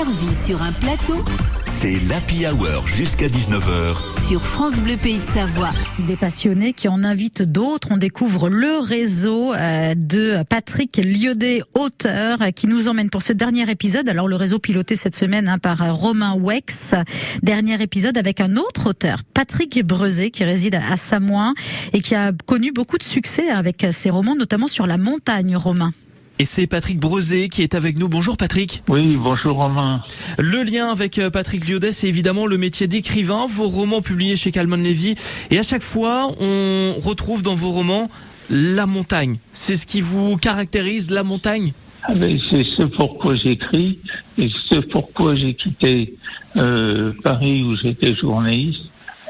servi sur un plateau C'est l'Happy Hour jusqu'à 19h sur France Bleu Pays de Savoie. Des passionnés qui en invitent d'autres. On découvre le réseau euh, de Patrick Liaudet, auteur, euh, qui nous emmène pour ce dernier épisode. Alors le réseau piloté cette semaine hein, par euh, Romain Wex. Dernier épisode avec un autre auteur, Patrick Brezé, qui réside à Samoin et qui a connu beaucoup de succès avec ses romans, notamment sur la montagne, Romain. Et c'est Patrick Brezé qui est avec nous. Bonjour Patrick. Oui, bonjour Romain. Le lien avec euh, Patrick Liaudet, c'est évidemment le métier d'écrivain, vos romans publiés chez Calman Levy. Et à chaque fois, on retrouve dans vos romans la montagne. C'est ce qui vous caractérise, la montagne? Ah ben, c'est ce pourquoi j'écris et ce pourquoi j'ai quitté euh, Paris où j'étais journaliste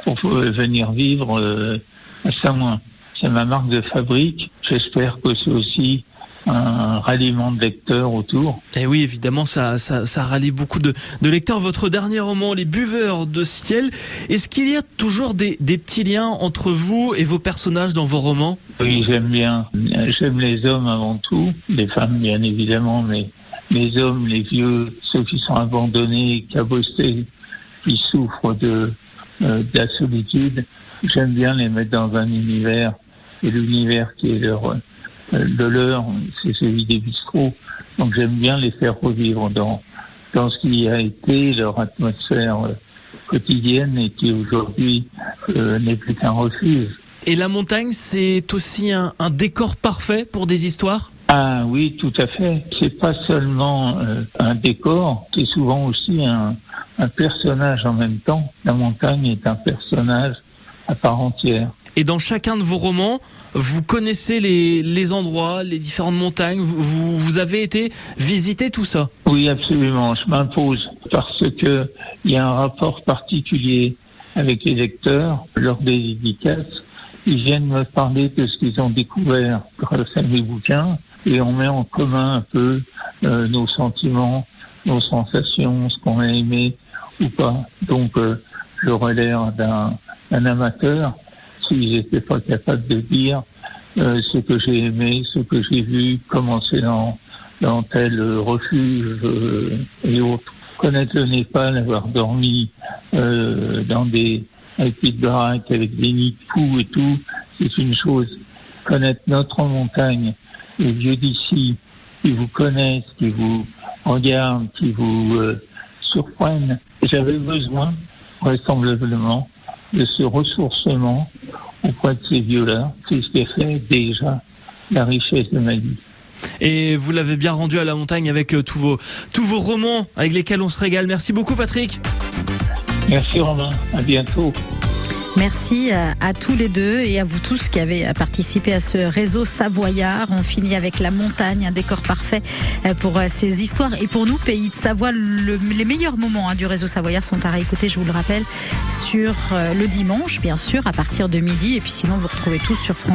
pour euh, venir vivre euh, à Samoin. C'est ma marque de fabrique. J'espère que c'est aussi un ralliement de lecteurs autour. Et oui, évidemment, ça, ça, ça rallie beaucoup de, de lecteurs. Votre dernier roman, Les Buveurs de Ciel, est-ce qu'il y a toujours des, des petits liens entre vous et vos personnages dans vos romans? Oui, j'aime bien. J'aime les hommes avant tout, les femmes bien évidemment, mais les hommes, les vieux, ceux qui sont abandonnés, cabossés, qui souffrent de, euh, de la solitude. J'aime bien les mettre dans un univers et l'univers qui est leur de leur, c'est celui des bistrots. Donc j'aime bien les faire revivre dans dans ce qui a été leur atmosphère euh, quotidienne et qui aujourd'hui euh, n'est plus qu'un refuge. Et la montagne, c'est aussi un, un décor parfait pour des histoires? Ah oui, tout à fait. C'est pas seulement euh, un décor, c'est souvent aussi un, un personnage en même temps. La montagne est un personnage à part entière. Et dans chacun de vos romans, vous connaissez les, les endroits, les différentes montagnes, vous, vous, vous avez été visiter tout ça? Oui, absolument. Je m'impose parce que il y a un rapport particulier avec les lecteurs lors des dédicaces. Ils viennent me parler de ce qu'ils ont découvert grâce à mes bouquins et on met en commun un peu euh, nos sentiments, nos sensations, ce qu'on a aimé ou pas. Donc, euh, l'air d'un un amateur si j'étais pas capable de dire euh, ce que j'ai aimé, ce que j'ai vu, commencer dans, dans tel refuge euh, et autres. Connaître le Népal, avoir dormi euh, dans des petites baraques avec des nids de fous et tout, c'est une chose. Connaître notre montagne, les vieux d'ici, qui vous connaissent, qui vous regardent, qui vous euh, surprennent. J'avais besoin, vraisemblablement, de ce ressourcement auprès de ces vieux-là. C'est ce qui fait déjà la richesse de ma vie. Et vous l'avez bien rendu à la montagne avec euh, tous vos, tous vos romans avec lesquels on se régale. Merci beaucoup Patrick. Merci Romain, à bientôt. Merci à, à tous les deux et à vous tous qui avez participé à ce réseau savoyard. On finit avec la montagne, un décor parfait euh, pour euh, ces histoires. Et pour nous, pays de Savoie, le- les meilleurs moments hein, du réseau savoyard sont à réécouter, je vous le rappelle, sur euh, le dimanche, bien sûr, à partir de midi. Et puis sinon, vous retrouvez tous sur France.